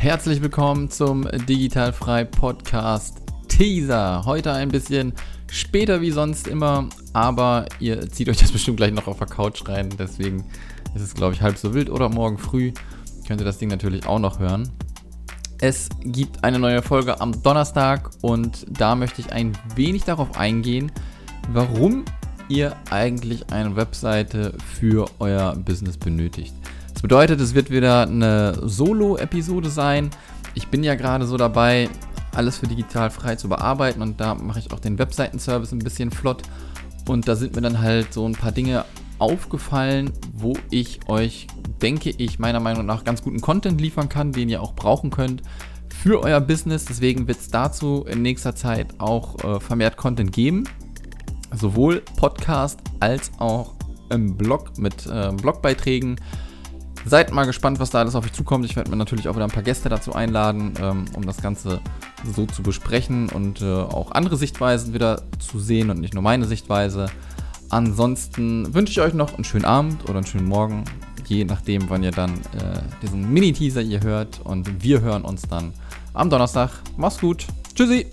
Herzlich willkommen zum Digitalfrei Podcast Teaser. Heute ein bisschen später wie sonst immer, aber ihr zieht euch das bestimmt gleich noch auf der Couch rein. Deswegen ist es, glaube ich, halb so wild oder morgen früh könnt ihr das Ding natürlich auch noch hören. Es gibt eine neue Folge am Donnerstag und da möchte ich ein wenig darauf eingehen, warum ihr eigentlich eine Webseite für euer Business benötigt. Das bedeutet, es wird wieder eine Solo-Episode sein. Ich bin ja gerade so dabei, alles für digital frei zu bearbeiten und da mache ich auch den Webseitenservice ein bisschen flott. Und da sind mir dann halt so ein paar Dinge aufgefallen, wo ich euch, denke ich, meiner Meinung nach ganz guten Content liefern kann, den ihr auch brauchen könnt für euer Business. Deswegen wird es dazu in nächster Zeit auch äh, vermehrt Content geben. Sowohl Podcast als auch im Blog mit äh, Blogbeiträgen Seid mal gespannt, was da alles auf euch zukommt. Ich werde mir natürlich auch wieder ein paar Gäste dazu einladen, ähm, um das Ganze so zu besprechen und äh, auch andere Sichtweisen wieder zu sehen und nicht nur meine Sichtweise. Ansonsten wünsche ich euch noch einen schönen Abend oder einen schönen Morgen, je nachdem, wann ihr dann äh, diesen Mini-Teaser hier hört. Und wir hören uns dann am Donnerstag. Macht's gut. Tschüssi.